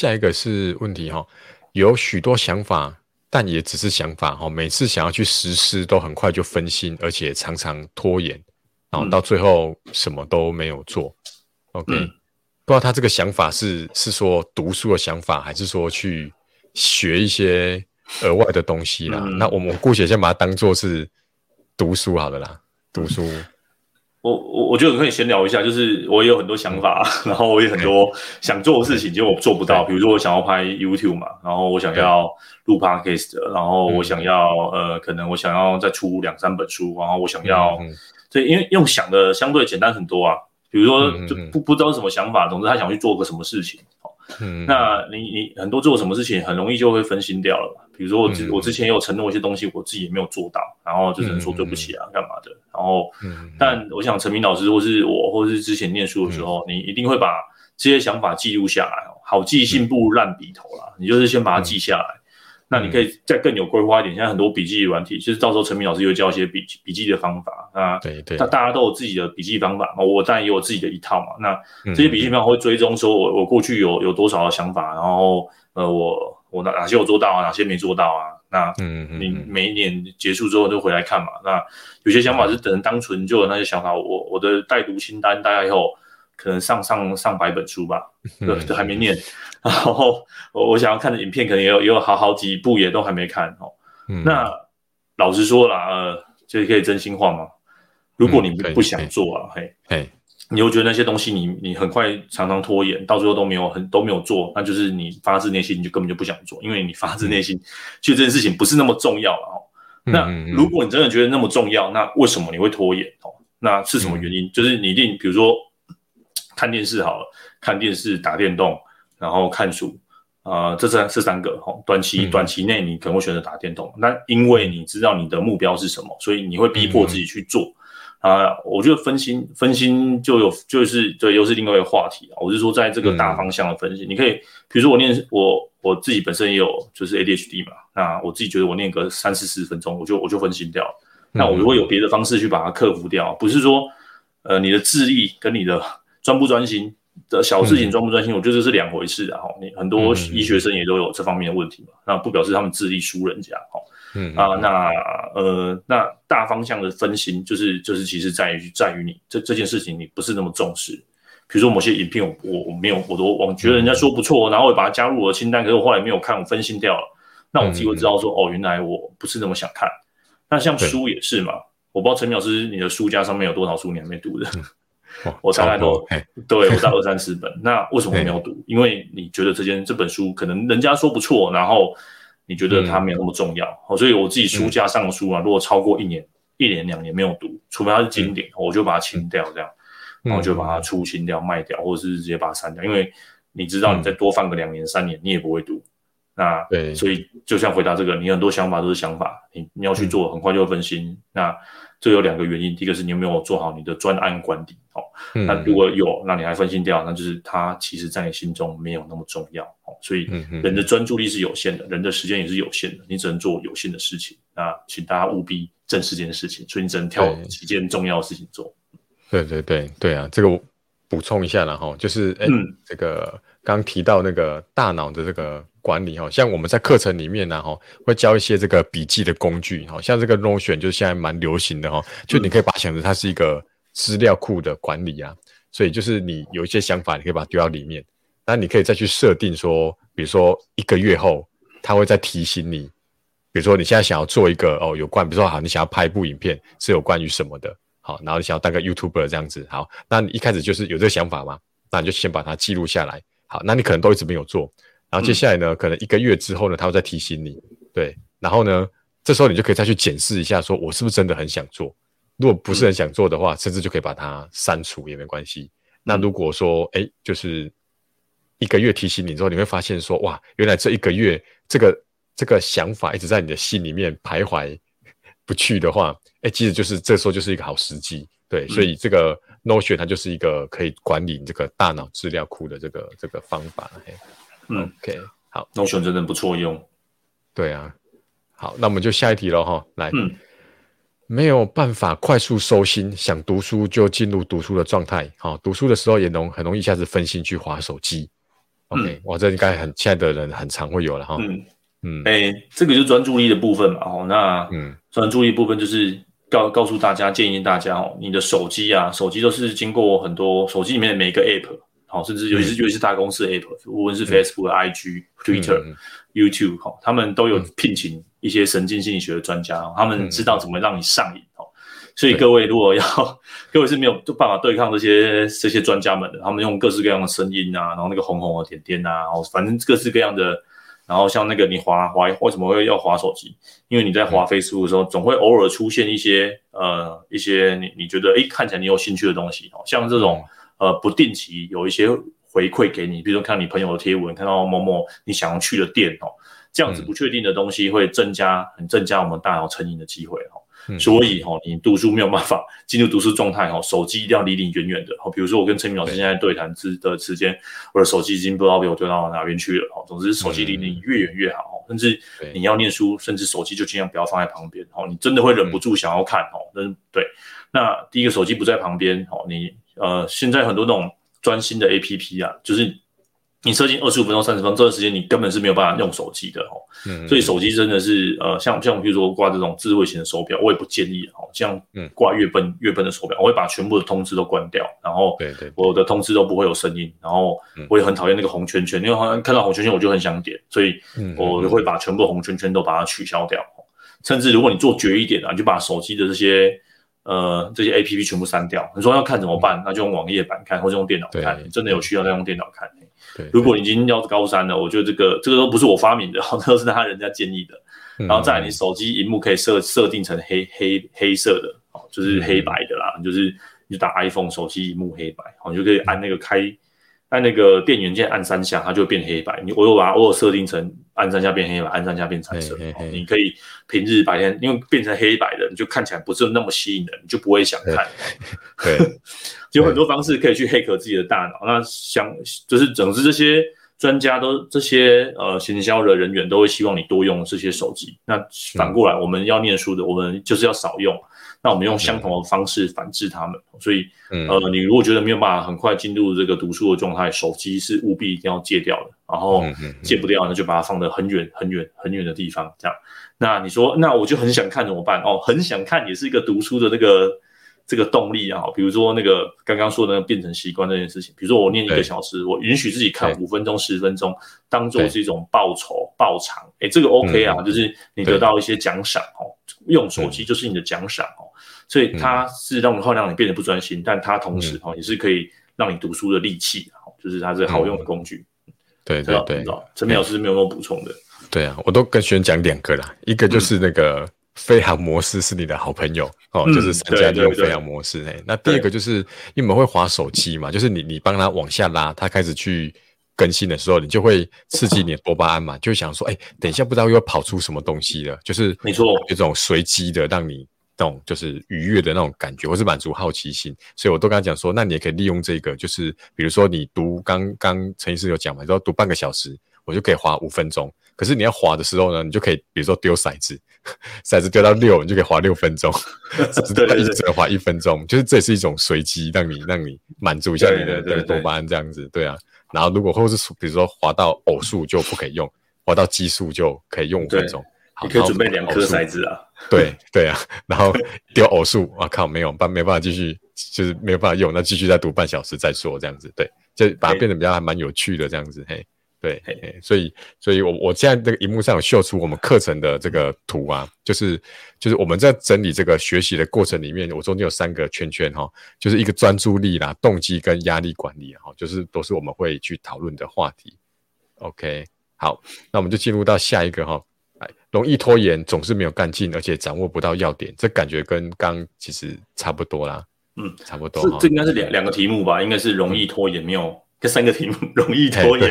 下一个是问题哈，有许多想法，但也只是想法哈。每次想要去实施，都很快就分心，而且常常拖延，然后到最后什么都没有做。嗯、OK，、嗯、不知道他这个想法是是说读书的想法，还是说去学一些额外的东西啦？嗯、那我们姑且先把它当做是读书好了啦，读书。我我我觉得可以闲聊一下，就是我也有很多想法，然后我也很多想做的事情，结果我做不到。比如说我想要拍 YouTube 嘛，然后我想要录 Podcast，然后我想要呃，可能我想要再出两三本书，然后我想要，对，因为用想的相对简单很多啊。比如说就不不知道什么想法，总之他想去做个什么事情。嗯，那你你很多做什么事情，很容易就会分心掉了嘛。比如说我之我之前有承诺一些东西，我自己也没有做到，然后就只能说对不起啊，干嘛的。然后，但我想陈明老师或是我，或是之前念书的时候，你一定会把这些想法记录下来哦。好记性不如烂笔头啦，你就是先把它记下来。那你可以再更有规划一点，现在很多笔记软体，其实到时候陈明老师又会教一些笔笔记的方法啊。对对，那大家都有自己的笔记方法嘛，我当然也有自己的一套嘛。那这些笔记方法会追踪说我我过去有有多少的想法，然后呃我我哪哪些有做到啊，哪些没做到啊。那你每一年结束之后就回来看嘛。那有些想法是等当纯旧的那些想法，我我的待读清单大概以后可能上上上百本书吧，对，都还没念。然后我我想要看的影片可能也有也有好好几部也都还没看哦。嗯、那老实说啦，呃，这可以真心话吗？如果你不想做啊，嘿，嘿，你又觉得那些东西你你很快常常拖延，到最后都没有很都没有做，那就是你发自内心你就根本就不想做，因为你发自内心觉得这件事情不是那么重要了哦。嗯、那如果你真的觉得那么重要，那为什么你会拖延哦？那是什么原因？嗯、就是你一定比如说看电视好了，看电视打电动。然后看书，啊、呃，这三这三个哈，短期短期内你可能会选择打电动，那、嗯、因为你知道你的目标是什么，所以你会逼迫自己去做。呃，我觉得分心分心就有就是对，又是另外一个话题啊。我是说，在这个大方向的分析，嗯、你可以比如说我念我我自己本身也有就是 ADHD 嘛，那我自己觉得我念个三四十分钟，我就我就分心掉了。那我如果有别的方式去把它克服掉，不是说呃你的智力跟你的专不专心。的小事情专不专心，嗯、我觉得这是两回事啊！哈，你很多医学生也都有这方面的问题嘛，嗯、那不表示他们智力输人家，哈，嗯啊，那呃，那大方向的分心，就是就是其实在于在于你这这件事情你不是那么重视，比如说某些影片我我我没有，我都我觉得人家说不错，然后我把它加入我的清单，可是我后来没有看，我分心掉了，那我自己会知道说，嗯、哦，原来我不是那么想看。那像书也是嘛，我不知道陈老师你的书架上面有多少书你还没读的。我大概都 对我在二三十本，那为什么没有读？因为你觉得这件这本书可能人家说不错，然后你觉得它没有那么重要，哦所以我自己书架上的书啊，如果超过一年、一年两年没有读，除非它是经典，我就把它清掉，这样，然后就把它出清掉、卖掉，或者是直接把它删掉，因为你知道你再多放个两年、三年，你也不会读。那对，所以就像回答这个，你很多想法都是想法，你你要去做，很快就会分心。那这有两个原因，第一个是你有没有做好你的专案管理，哦，那如果有，那你还分心掉，那就是它其实在你心中没有那么重要，哦，所以人的专注力是有限的，人的时间也是有限的，你只能做有限的事情。那请大家务必正视这件事情，所以你只能挑几件重要的事情做。对对对对啊，这个我补充一下了哈，就是哎，这个刚提到那个大脑的这个。管理哈，像我们在课程里面呢哈，会教一些这个笔记的工具哈，像这个 Notion 就是现在蛮流行的哈，就你可以把它想成它是一个资料库的管理啊，所以就是你有一些想法，你可以把它丢到里面，那你可以再去设定说，比如说一个月后，它会再提醒你，比如说你现在想要做一个哦，有关，比如说好，你想要拍一部影片是有关于什么的，好，然后你想要当个 YouTuber 这样子，好，那你一开始就是有这个想法嘛，那你就先把它记录下来，好，那你可能都一直没有做。然后接下来呢，可能一个月之后呢，他会再提醒你，对。然后呢，这时候你就可以再去检视一下，说我是不是真的很想做？如果不是很想做的话，甚至就可以把它删除也没关系。那如果说，哎，就是一个月提醒你之后，你会发现说，哇，原来这一个月这个这个想法一直在你的心里面徘徊不去的话，哎，其实就是这时候就是一个好时机，对。所以这个 Notion 它就是一个可以管理这个大脑资料库的这个这个方法，嘿。嗯，OK，好，Notion 真的不错用。对啊，好，那我们就下一题了哈。来，嗯，没有办法快速收心，想读书就进入读书的状态。好，读书的时候也容很容易一下子分心去划手机。OK，哇，这应该很现在的人很常会有了哈。嗯嗯，哎、欸，这个就是专注力的部分嘛。哦，那嗯，专注力部分就是告告诉大家，建议大家哦，你的手机啊，手机都是经过很多手机里面的每一个 App，好，甚至尤其是、嗯、尤其是大公司的 App，无论是 Facebook、嗯、IG、Twitter、嗯、YouTube，哈，他们都有聘请一些神经心理学的专家，他们知道怎么让你上瘾。所以各位如果要，各位是没有办法对抗这些这些专家们的，他们用各式各样的声音啊，然后那个红红的点点啊，然后反正各式各样的，然后像那个你滑滑为什么会要滑手机？因为你在滑 Facebook 的时候，总会偶尔出现一些呃一些你你觉得诶看起来你有兴趣的东西哦，像这种呃不定期有一些回馈给你，比如说看你朋友的贴文，看到某某你想要去的店哦，这样子不确定的东西会增加很增加我们大脑成瘾的机会哦。所以哈，你读书没有办法 进入读书状态哈，手机一定要离你远远的。哦，比如说我跟陈明老师现在对谈之的时间，我的手机已经不知道被我丢到哪边去了。哈，总之手机离你越远越好。甚至你要念书，甚至手机就尽量不要放在旁边。哦，你真的会忍不住想要看。哦。那，对。那第一个手机不在旁边。哦，你呃，现在很多那种专心的 APP 啊，就是。你设定二十五分钟、三十分钟这段时间，你根本是没有办法用手机的哦。嗯，所以手机真的是呃，像像比如说挂这种智慧型的手表，我也不建议哦。像挂越笨越笨的手表，我会把全部的通知都关掉，然后对对，我的通知都不会有声音，然后我也很讨厌那个红圈圈，因为好像看到红圈圈我就很想点，所以我会把全部红圈圈都把它取消掉。甚至如果你做绝一点啊，你就把手机的这些呃这些 APP 全部删掉。你说要看怎么办？那就用网页版看，或者用电脑看。真的有需要再用电脑看。对，如果你已经要高三了，我觉得这个这个都不是我发明的，都是他人家建议的。然后再来，你手机荧幕可以设设定成黑黑黑色的，哦，就是黑白的啦，就是你就打 iPhone 手机荧幕黑白，哦，你就可以按那个开。按那个电源键按三下，它就会变黑白。你我有把它我有设定成按三下变黑白，暗三下变彩色。嘿嘿嘿，你可以平日白天，因为变成黑白的，你就看起来不是那么吸引人，你就不会想看。对，有很多方式可以去黑客自己的大脑。那想就是总之这些专家都这些呃行销的人员都会希望你多用这些手机。那反过来，我们要念书的，我们就是要少用。那我们用相同的方式反制他们，所以，呃，你如果觉得没有办法很快进入这个读书的状态，手机是务必一定要戒掉的。然后戒不掉，那就把它放得很远、很远、很远的地方。这样，那你说，那我就很想看怎么办？哦，很想看也是一个读书的那个这个动力啊。比如说那个刚刚说的那个变成习惯这件事情，比如说我念一个小时，我允许自己看五分钟、十分钟，当做是一种报酬、报偿。哎，这个 OK 啊，就是你得到一些奖赏哦。用手机就是你的奖赏哦。所以它是让会让你变得不专心，嗯、但它同时哈也是可以让你读书的利器，就是它是好用的工具。嗯、对对对，陈明老师没有没有补充的？对啊，我都跟学员讲两个啦，一个就是那个飞航模式是你的好朋友、嗯、哦，就是大家就用飞航模式。哎，那第二个就是因为我们会滑手机嘛，就是你你帮他往下拉，他开始去更新的时候，你就会刺激你的多巴胺嘛，就想说，哎，等一下不知道又跑出什么东西了，就是没错，有这种随机的让你。那种就是愉悦的那种感觉，或是满足好奇心，所以我都跟他讲说，那你也可以利用这个，就是比如说你读刚刚陈医师有讲嘛，你说读半个小时，我就可以滑五分钟。可是你要滑的时候呢，你就可以比如说丢骰子，骰子丢到六，你就可以滑六分钟，只对一直滑一分钟，就是这也是一种随机，让你让你满足一下你的的多巴胺这样子，对啊。然后如果或是比如说滑到偶数就不可以用，滑到奇数就可以用五分钟。你可以准备两颗骰子啊，对对啊，然后丢偶数，我靠，没有办没办法继续，就是没有办法用，那继续再读半小时再说，这样子，对，就把它变得比较还蛮有趣的这样子，嘿，对，所以，所以我我现在这个荧幕上有秀出我们课程的这个图啊，就是就是我们在整理这个学习的过程里面，我中间有三个圈圈哈，就是一个专注力啦、动机跟压力管理哈，就是都是我们会去讨论的话题。OK，好，那我们就进入到下一个哈。哎容易拖延，总是没有干劲，而且掌握不到要点，这感觉跟刚其实差不多啦。嗯，差不多。这这应该是两两个题目吧？应该是容易拖延，没有这三个题目，容易拖延，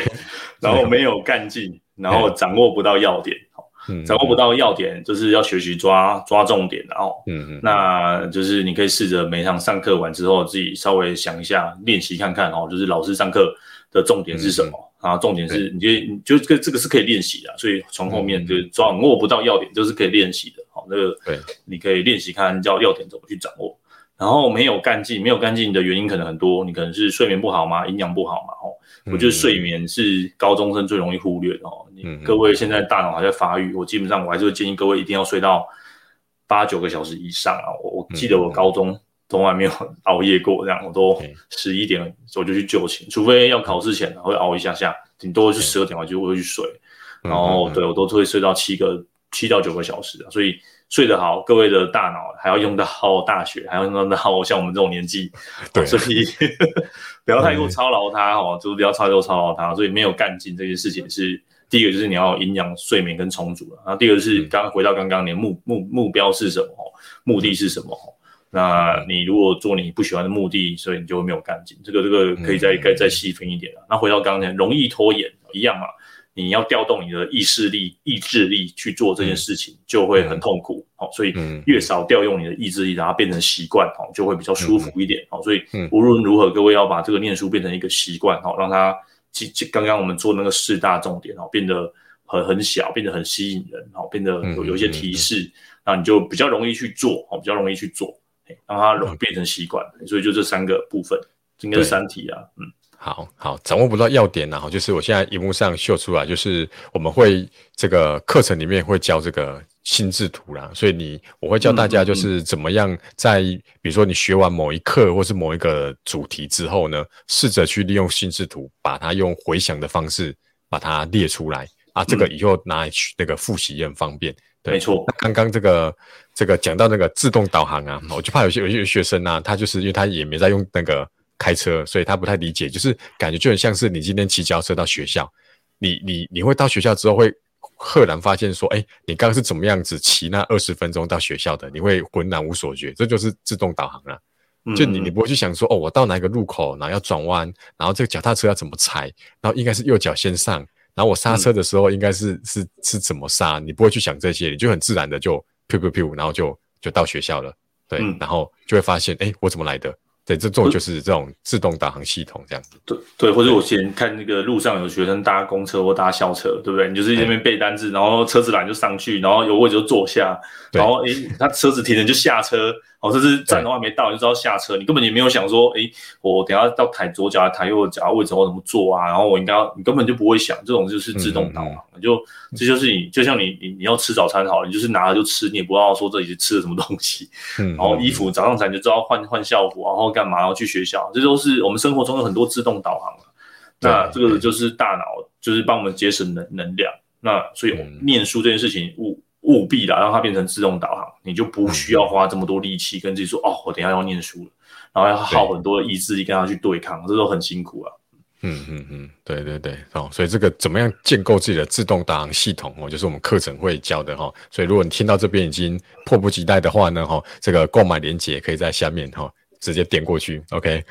然后没有干劲，然后掌握不到要点。嗯，掌握不到要点，就是要学习抓抓重点，然后嗯嗯，那就是你可以试着每堂上课完之后，自己稍微想一下，练习看看哦，就是老师上课的重点是什么。啊，重点是，你就你就这个这个是可以练习的，所以从后面就掌握不到要点，就是可以练习的。好，那个对，你可以练习看要要点怎么去掌握。然后没有干劲，没有干劲的原因可能很多，你可能是睡眠不好嘛，营养不好嘛，哦，我觉得睡眠是高中生最容易忽略的哦。嗯，各位现在大脑还在发育，我基本上我还是会建议各位一定要睡到八九个小时以上啊。我我记得我高中从来没有熬夜过，这样我都十一点我就去就寝，除非要考试前会熬一下下，顶多是十二点我就会去睡。然后对我都会睡到七个七到九个小时啊，所以。睡得好，各位的大脑还要用到大学，还要用到 像我们这种年纪，对，所以 不要太过操劳它哦，就是不要太过操劳它。所以没有干劲这件事情是第一个，就是你要营养、睡眠跟充足了。然后第二个是刚刚回到刚刚，你的目目目标是什么？目的是什么？那你如果做你不喜欢的目的，所以你就会没有干劲。这个这个可以再再再细分一点了。那回到刚才，容易拖延一样嘛。你要调动你的意识力、意志力去做这件事情，就会很痛苦。好、嗯，所以越少调用你的意志力，然后变成习惯，好，就会比较舒服一点。好，所以无论如何，各位要把这个念书变成一个习惯，好，让它刚刚我们做那个四大重点，好，变得很很小，变得很吸引人，好，变得有有一些提示，那你就比较容易去做，好，比较容易去做，让它变成习惯。所以就这三个部分，应该是三题啊，嗯。好好掌握不到要点，然后就是我现在荧幕上秀出来，就是我们会这个课程里面会教这个心智图啦，所以你我会教大家就是怎么样在比如说你学完某一课或是某一个主题之后呢，试着去利用心智图，把它用回想的方式把它列出来啊，这个以后拿来去那个复习也很方便。对，没错。那刚刚这个这个讲到那个自动导航啊，我就怕有些有些学生啊，他就是因为他也没在用那个。开车，所以他不太理解，就是感觉就很像是你今天骑脚车到学校，你你你会到学校之后会赫然发现说，哎，你刚刚是怎么样子骑那二十分钟到学校的？你会浑然无所觉，这就是自动导航了。就你你不会去想说，哦，我到哪个路口，然后要转弯，然后这个脚踏车要怎么踩，然后应该是右脚先上，然后我刹车的时候应该是是是怎么刹，你不会去想这些，你就很自然的就噗噗噗，然后就就到学校了，对，然后就会发现，哎，我怎么来的？对，这种就是这种自动导航系统这样子。对对，或者我先看那个路上有学生搭公车或搭校车，对不对？你就是那边背单字，然后车子来就上去，然后有位置就坐下，然后诶，他车子停了就下车。哦，这是站都还没到，你就知道下车，你根本也没有想说，诶，我等下要抬左脚、抬右脚，位置我怎么做啊？然后我应该要，你根本就不会想，这种就是自动导航，嗯、就这就是你，就像你你你要吃早餐好了，你就是拿了就吃，你也不知道说这里是吃了什么东西。嗯，然后衣服早上起来就知道换换校服，然后干嘛，然后去学校，这都是我们生活中有很多自动导航。那这个就是大脑，就是帮我们节省能能量。那所以念书这件事情，务务必的让它变成自动导航。你就不需要花这么多力气跟自己说哦，我等一下要念书了，然后要耗很多的意志力跟它去对抗，这都很辛苦啊。嗯嗯嗯，对对对，哦，所以这个怎么样建构自己的自动导航系统哦，就是我们课程会教的哈。所以如果你听到这边已经迫不及待的话呢，哈，这个购买链接可以在下面哈直接点过去，OK。